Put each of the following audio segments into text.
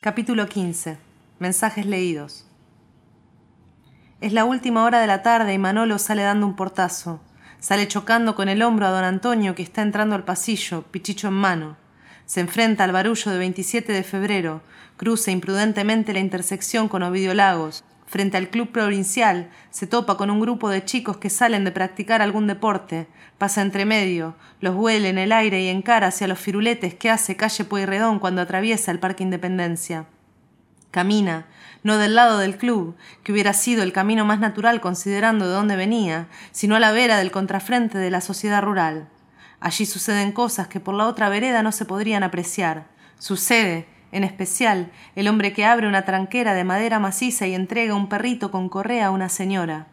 Capítulo 15. Mensajes leídos. Es la última hora de la tarde y Manolo sale dando un portazo. Sale chocando con el hombro a don Antonio que está entrando al pasillo, pichicho en mano. Se enfrenta al barullo de 27 de febrero, cruza imprudentemente la intersección con Ovidio Lagos, frente al club provincial, se topa con un grupo de chicos que salen de practicar algún deporte, pasa entre medio, los huele en el aire y encara hacia los firuletes que hace calle Pueyrredón cuando atraviesa el Parque Independencia. Camina, no del lado del club, que hubiera sido el camino más natural considerando de dónde venía, sino a la vera del contrafrente de la sociedad rural. Allí suceden cosas que por la otra vereda no se podrían apreciar. Sucede, en especial el hombre que abre una tranquera de madera maciza y entrega un perrito con correa a una señora.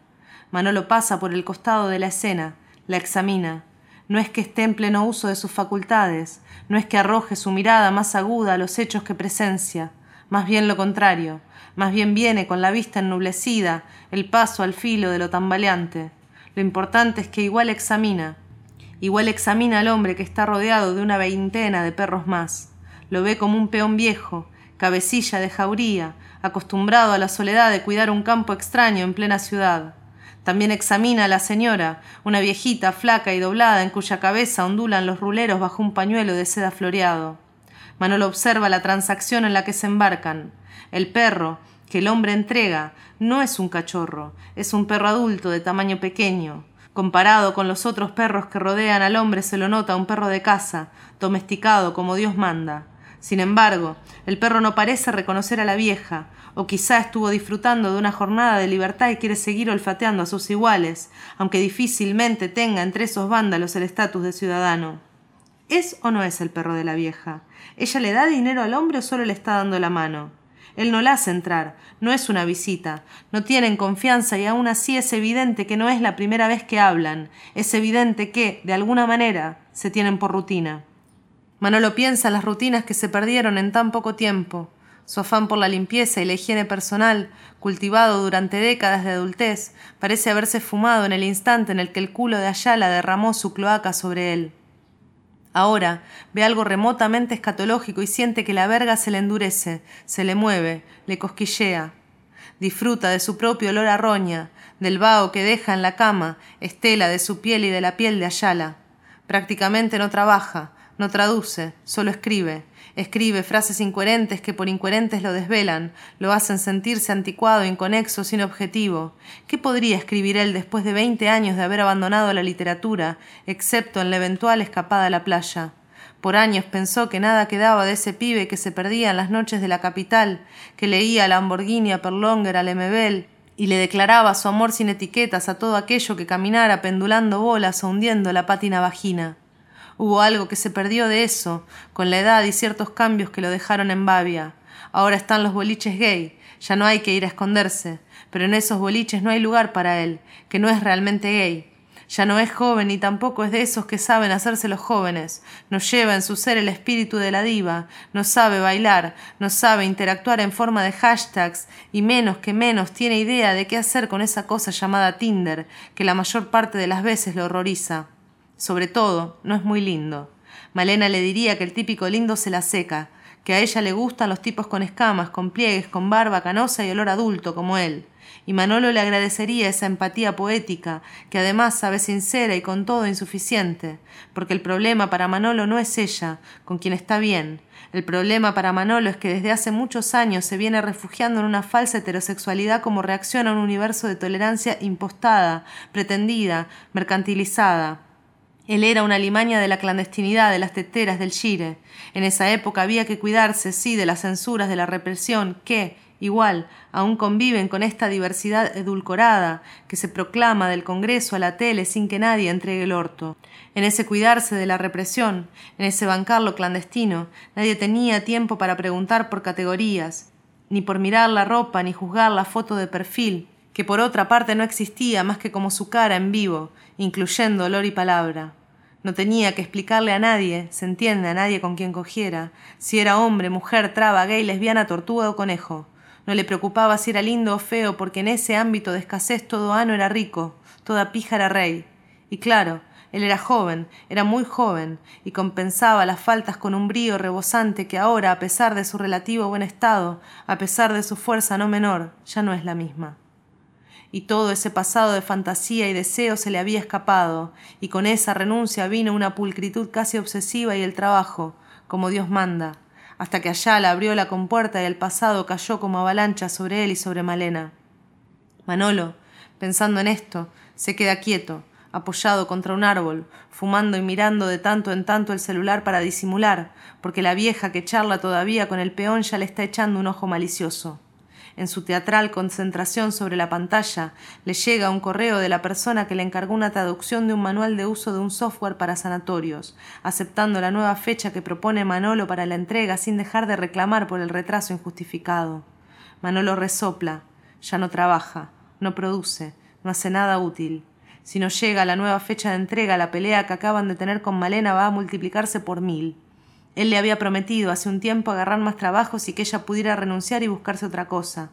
Manolo pasa por el costado de la escena, la examina. No es que esté en pleno uso de sus facultades, no es que arroje su mirada más aguda a los hechos que presencia, más bien lo contrario, más bien viene con la vista ennublecida, el paso al filo de lo tambaleante. Lo importante es que igual examina, igual examina al hombre que está rodeado de una veintena de perros más lo ve como un peón viejo, cabecilla de jauría, acostumbrado a la soledad de cuidar un campo extraño en plena ciudad. También examina a la señora, una viejita flaca y doblada en cuya cabeza ondulan los ruleros bajo un pañuelo de seda floreado. Manolo observa la transacción en la que se embarcan. El perro, que el hombre entrega, no es un cachorro, es un perro adulto de tamaño pequeño. Comparado con los otros perros que rodean al hombre se lo nota un perro de casa, domesticado como Dios manda. Sin embargo, el perro no parece reconocer a la vieja, o quizá estuvo disfrutando de una jornada de libertad y quiere seguir olfateando a sus iguales, aunque difícilmente tenga entre esos vándalos el estatus de ciudadano. ¿Es o no es el perro de la vieja? ¿Ella le da dinero al hombre o solo le está dando la mano? Él no la hace entrar, no es una visita, no tienen confianza y aún así es evidente que no es la primera vez que hablan, es evidente que, de alguna manera, se tienen por rutina. Manolo piensa en las rutinas que se perdieron en tan poco tiempo. Su afán por la limpieza y la higiene personal, cultivado durante décadas de adultez, parece haberse fumado en el instante en el que el culo de Ayala derramó su cloaca sobre él. Ahora ve algo remotamente escatológico y siente que la verga se le endurece, se le mueve, le cosquillea. Disfruta de su propio olor a roña, del vaho que deja en la cama, estela de su piel y de la piel de Ayala. Prácticamente no trabaja, no traduce, solo escribe. Escribe frases incoherentes que por incoherentes lo desvelan, lo hacen sentirse anticuado, inconexo, sin objetivo. ¿Qué podría escribir él después de veinte años de haber abandonado la literatura, excepto en la eventual escapada a la playa? Por años pensó que nada quedaba de ese pibe que se perdía en las noches de la capital, que leía Lamborghini a Perlonger, a Lemebel, y le declaraba su amor sin etiquetas a todo aquello que caminara pendulando bolas o hundiendo la pátina vagina. Hubo algo que se perdió de eso, con la edad y ciertos cambios que lo dejaron en babia. Ahora están los boliches gay, ya no hay que ir a esconderse, pero en esos boliches no hay lugar para él, que no es realmente gay. Ya no es joven y tampoco es de esos que saben hacerse los jóvenes. No lleva en su ser el espíritu de la diva, no sabe bailar, no sabe interactuar en forma de hashtags y menos que menos tiene idea de qué hacer con esa cosa llamada Tinder, que la mayor parte de las veces lo horroriza. Sobre todo, no es muy lindo. Malena le diría que el típico lindo se la seca, que a ella le gustan los tipos con escamas, con pliegues, con barba canosa y olor adulto como él. Y Manolo le agradecería esa empatía poética, que además sabe sincera y con todo insuficiente, porque el problema para Manolo no es ella, con quien está bien. El problema para Manolo es que desde hace muchos años se viene refugiando en una falsa heterosexualidad como reacción a un universo de tolerancia impostada, pretendida, mercantilizada. Él era una limaña de la clandestinidad, de las teteras, del gire. En esa época había que cuidarse, sí, de las censuras, de la represión, que, igual, aún conviven con esta diversidad edulcorada que se proclama del Congreso a la tele sin que nadie entregue el orto. En ese cuidarse de la represión, en ese bancarlo clandestino, nadie tenía tiempo para preguntar por categorías, ni por mirar la ropa, ni juzgar la foto de perfil, que por otra parte no existía más que como su cara en vivo, incluyendo olor y palabra. No tenía que explicarle a nadie, se entiende, a nadie con quien cogiera, si era hombre, mujer, traba, gay, lesbiana, tortuga o conejo. No le preocupaba si era lindo o feo, porque en ese ámbito de escasez todo ano era rico, toda pija era rey. Y claro, Él era joven, era muy joven, y compensaba las faltas con un brío rebosante que ahora, a pesar de su relativo buen estado, a pesar de su fuerza no menor, ya no es la misma. Y todo ese pasado de fantasía y deseo se le había escapado, y con esa renuncia vino una pulcritud casi obsesiva y el trabajo, como Dios manda, hasta que Ayala abrió la compuerta y el pasado cayó como avalancha sobre él y sobre Malena. Manolo, pensando en esto, se queda quieto, apoyado contra un árbol, fumando y mirando de tanto en tanto el celular para disimular, porque la vieja que charla todavía con el peón ya le está echando un ojo malicioso. En su teatral concentración sobre la pantalla, le llega un correo de la persona que le encargó una traducción de un manual de uso de un software para sanatorios, aceptando la nueva fecha que propone Manolo para la entrega sin dejar de reclamar por el retraso injustificado. Manolo resopla, ya no trabaja, no produce, no hace nada útil. Si no llega la nueva fecha de entrega, la pelea que acaban de tener con Malena va a multiplicarse por mil. Él le había prometido hace un tiempo agarrar más trabajos y que ella pudiera renunciar y buscarse otra cosa.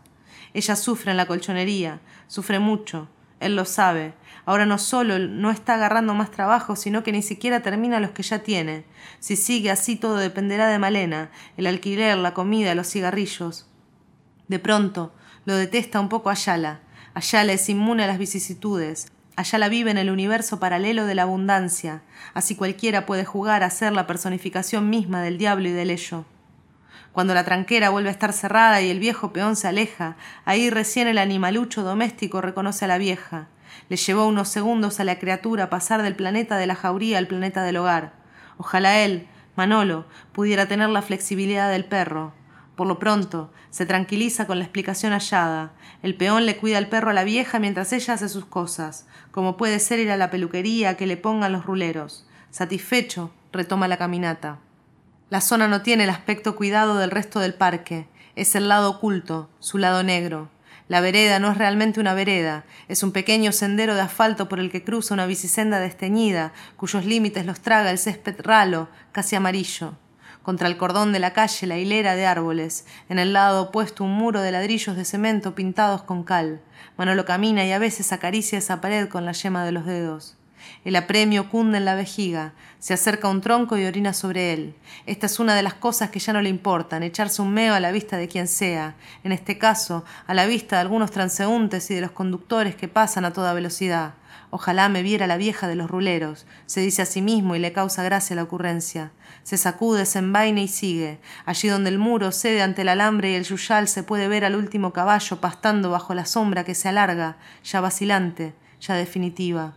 Ella sufre en la colchonería, sufre mucho, él lo sabe. Ahora no solo no está agarrando más trabajos, sino que ni siquiera termina los que ya tiene. Si sigue así todo dependerá de Malena, el alquiler, la comida, los cigarrillos. De pronto, lo detesta un poco Ayala. Ayala es inmune a las vicisitudes. Ayala vive en el universo paralelo de la abundancia, así cualquiera puede jugar a ser la personificación misma del diablo y del ello. Cuando la tranquera vuelve a estar cerrada y el viejo peón se aleja, ahí recién el animalucho doméstico reconoce a la vieja. Le llevó unos segundos a la criatura pasar del planeta de la jauría al planeta del hogar. Ojalá él, Manolo, pudiera tener la flexibilidad del perro. Por lo pronto, se tranquiliza con la explicación hallada. El peón le cuida al perro a la vieja mientras ella hace sus cosas, como puede ser ir a la peluquería que le pongan los ruleros. Satisfecho, retoma la caminata. La zona no tiene el aspecto cuidado del resto del parque. Es el lado oculto, su lado negro. La vereda no es realmente una vereda, es un pequeño sendero de asfalto por el que cruza una bicisenda desteñida, cuyos límites los traga el césped ralo, casi amarillo contra el cordón de la calle la hilera de árboles, en el lado opuesto un muro de ladrillos de cemento pintados con cal. Manolo camina y a veces acaricia esa pared con la yema de los dedos. El apremio cunde en la vejiga, se acerca un tronco y orina sobre él. Esta es una de las cosas que ya no le importan, echarse un meo a la vista de quien sea, en este caso, a la vista de algunos transeúntes y de los conductores que pasan a toda velocidad. Ojalá me viera la vieja de los ruleros, se dice a sí mismo y le causa gracia la ocurrencia. Se sacude, se envaina y sigue. Allí donde el muro cede ante el alambre y el yuyal se puede ver al último caballo pastando bajo la sombra que se alarga, ya vacilante, ya definitiva.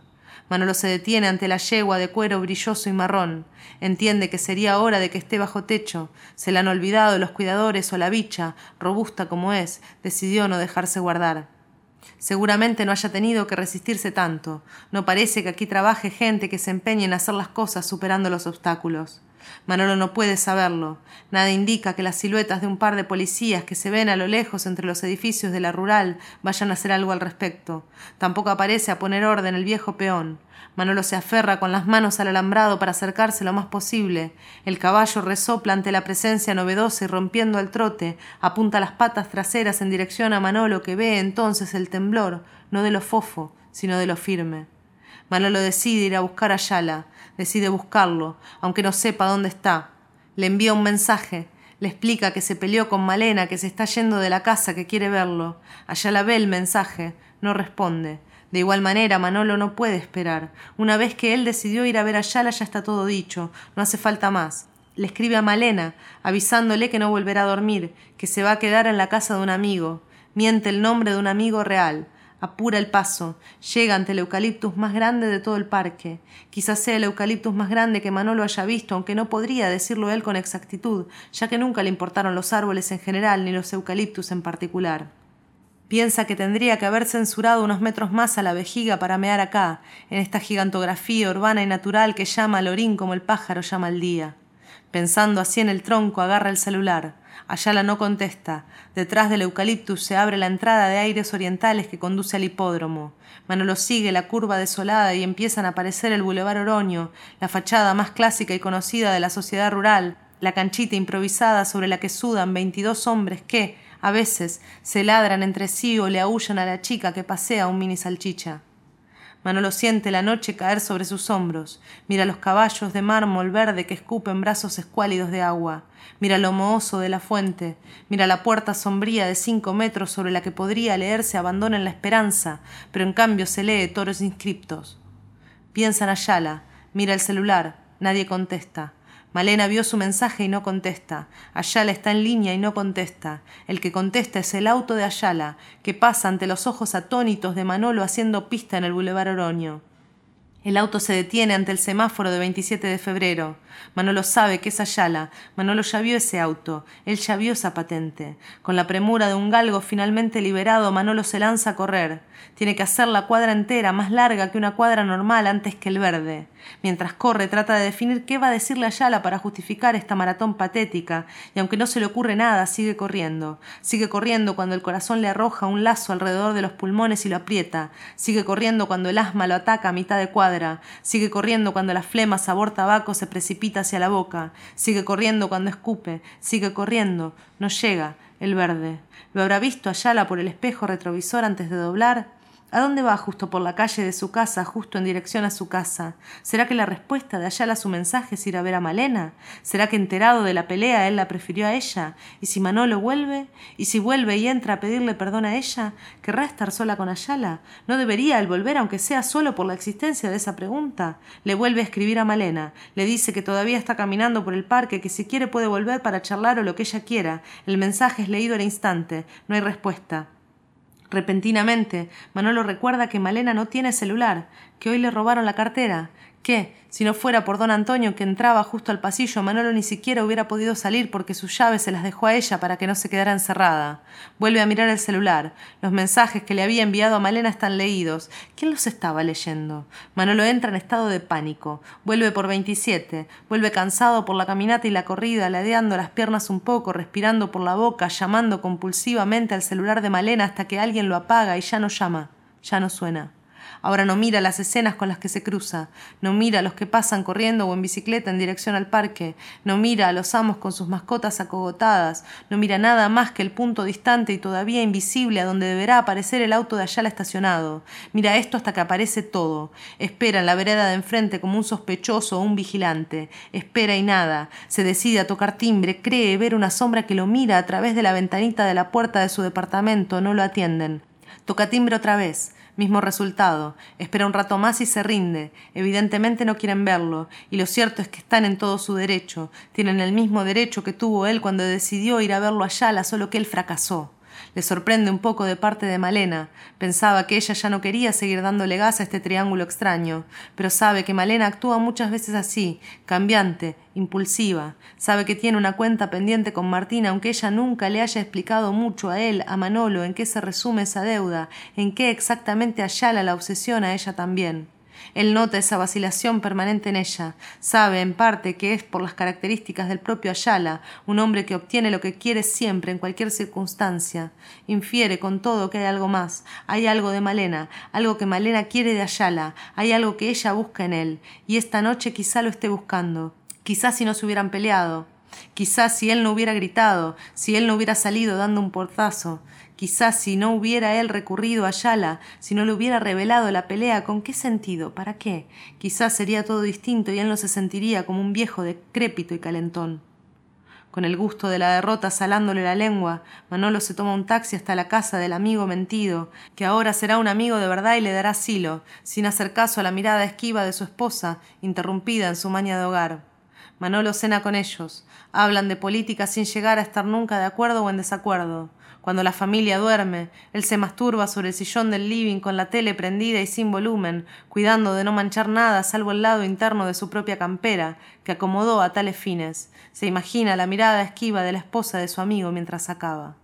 Manolo se detiene ante la yegua de cuero brilloso y marrón. Entiende que sería hora de que esté bajo techo. Se le han olvidado los cuidadores o la bicha, robusta como es, decidió no dejarse guardar. Seguramente no haya tenido que resistirse tanto. No parece que aquí trabaje gente que se empeñe en hacer las cosas superando los obstáculos. Manolo no puede saberlo. Nada indica que las siluetas de un par de policías que se ven a lo lejos entre los edificios de la rural vayan a hacer algo al respecto. Tampoco aparece a poner orden el viejo peón. Manolo se aferra con las manos al alambrado para acercarse lo más posible. El caballo resopla ante la presencia novedosa y rompiendo el trote, apunta las patas traseras en dirección a Manolo que ve entonces el temblor, no de lo fofo, sino de lo firme. Manolo decide ir a buscar a Yala, decide buscarlo, aunque no sepa dónde está. Le envía un mensaje, le explica que se peleó con Malena, que se está yendo de la casa, que quiere verlo. Ayala ve el mensaje, no responde. De igual manera, Manolo no puede esperar. Una vez que él decidió ir a ver a Yala, ya está todo dicho, no hace falta más. Le escribe a Malena, avisándole que no volverá a dormir, que se va a quedar en la casa de un amigo. Miente el nombre de un amigo real apura el paso, llega ante el eucaliptus más grande de todo el parque. Quizás sea el eucaliptus más grande que Manolo haya visto, aunque no podría decirlo él con exactitud, ya que nunca le importaron los árboles en general ni los eucaliptus en particular. Piensa que tendría que haber censurado unos metros más a la vejiga para mear acá, en esta gigantografía urbana y natural que llama al orín como el pájaro llama al día. Pensando así en el tronco, agarra el celular. Ayala no contesta. Detrás del eucaliptus se abre la entrada de aires orientales que conduce al hipódromo. Manolo sigue la curva desolada y empiezan a aparecer el bulevar Oroño, la fachada más clásica y conocida de la sociedad rural, la canchita improvisada sobre la que sudan veintidós hombres que, a veces, se ladran entre sí o le aullan a la chica que pasea un mini salchicha. Manolo siente la noche caer sobre sus hombros. Mira los caballos de mármol verde que escupen brazos escuálidos de agua. Mira lo mohoso de la fuente. Mira la puerta sombría de cinco metros sobre la que podría leerse Abandona en la esperanza, pero en cambio se lee toros inscriptos. Piensa en Ayala. Mira el celular. Nadie contesta. Malena vio su mensaje y no contesta. Ayala está en línea y no contesta. El que contesta es el auto de Ayala, que pasa ante los ojos atónitos de Manolo haciendo pista en el Boulevard Oroño. El auto se detiene ante el semáforo de 27 de febrero. Manolo sabe que es Ayala. Manolo ya vio ese auto. Él ya vio esa patente. Con la premura de un galgo finalmente liberado, Manolo se lanza a correr. Tiene que hacer la cuadra entera, más larga que una cuadra normal antes que el verde. Mientras corre, trata de definir qué va a decirle Ayala para justificar esta maratón patética, y aunque no se le ocurre nada, sigue corriendo. Sigue corriendo cuando el corazón le arroja un lazo alrededor de los pulmones y lo aprieta. Sigue corriendo cuando el asma lo ataca a mitad de cuadra sigue corriendo cuando la flema sabor tabaco se precipita hacia la boca, sigue corriendo cuando escupe, sigue corriendo, no llega, el verde. ¿Lo habrá visto Ayala por el espejo retrovisor antes de doblar? ¿A dónde va justo por la calle de su casa, justo en dirección a su casa? ¿Será que la respuesta de Ayala a su mensaje es ir a ver a Malena? ¿Será que enterado de la pelea él la prefirió a ella? ¿Y si Manolo vuelve? ¿Y si vuelve y entra a pedirle perdón a ella? ¿Querrá estar sola con Ayala? ¿No debería él volver aunque sea solo por la existencia de esa pregunta? Le vuelve a escribir a Malena. Le dice que todavía está caminando por el parque, que si quiere puede volver para charlar o lo que ella quiera. El mensaje es leído al instante. No hay respuesta. Repentinamente, Manolo recuerda que Malena no tiene celular, que hoy le robaron la cartera, que, si no fuera por don Antonio que entraba justo al pasillo, Manolo ni siquiera hubiera podido salir porque sus llaves se las dejó a ella para que no se quedara encerrada. Vuelve a mirar el celular. Los mensajes que le había enviado a Malena están leídos. ¿Quién los estaba leyendo? Manolo entra en estado de pánico. Vuelve por 27. Vuelve cansado por la caminata y la corrida, ladeando las piernas un poco, respirando por la boca, llamando compulsivamente al celular de Malena hasta que alguien lo apaga y ya no llama. Ya no suena. Ahora no mira las escenas con las que se cruza, no mira a los que pasan corriendo o en bicicleta en dirección al parque, no mira a los amos con sus mascotas acogotadas, no mira nada más que el punto distante y todavía invisible a donde deberá aparecer el auto de Ayala estacionado. Mira esto hasta que aparece todo. Espera en la vereda de enfrente como un sospechoso o un vigilante. Espera y nada. Se decide a tocar timbre, cree ver una sombra que lo mira a través de la ventanita de la puerta de su departamento. No lo atienden. Toca timbre otra vez. Mismo resultado. Espera un rato más y se rinde. Evidentemente no quieren verlo, y lo cierto es que están en todo su derecho. Tienen el mismo derecho que tuvo él cuando decidió ir a verlo allá, solo que él fracasó. Le sorprende un poco de parte de Malena. Pensaba que ella ya no quería seguir dándole gas a este triángulo extraño, pero sabe que Malena actúa muchas veces así, cambiante, impulsiva. Sabe que tiene una cuenta pendiente con Martina, aunque ella nunca le haya explicado mucho a él, a Manolo, en qué se resume esa deuda, en qué exactamente Ayala la obsesiona a ella también. Él nota esa vacilación permanente en ella. Sabe, en parte, que es por las características del propio Ayala, un hombre que obtiene lo que quiere siempre, en cualquier circunstancia. Infiere, con todo, que hay algo más. Hay algo de Malena, algo que Malena quiere de Ayala, hay algo que ella busca en él, y esta noche quizá lo esté buscando. Quizá si no se hubieran peleado. Quizás si él no hubiera gritado, si él no hubiera salido dando un portazo, quizás si no hubiera él recurrido a Yala, si no le hubiera revelado la pelea, ¿con qué sentido? ¿Para qué? Quizás sería todo distinto y él no se sentiría como un viejo decrépito y calentón. Con el gusto de la derrota salándole la lengua, Manolo se toma un taxi hasta la casa del amigo mentido, que ahora será un amigo de verdad y le dará asilo, sin hacer caso a la mirada esquiva de su esposa, interrumpida en su maña de hogar. Manolo cena con ellos. Hablan de política sin llegar a estar nunca de acuerdo o en desacuerdo. Cuando la familia duerme, él se masturba sobre el sillón del living con la tele prendida y sin volumen, cuidando de no manchar nada salvo el lado interno de su propia campera, que acomodó a tales fines. Se imagina la mirada esquiva de la esposa de su amigo mientras acaba.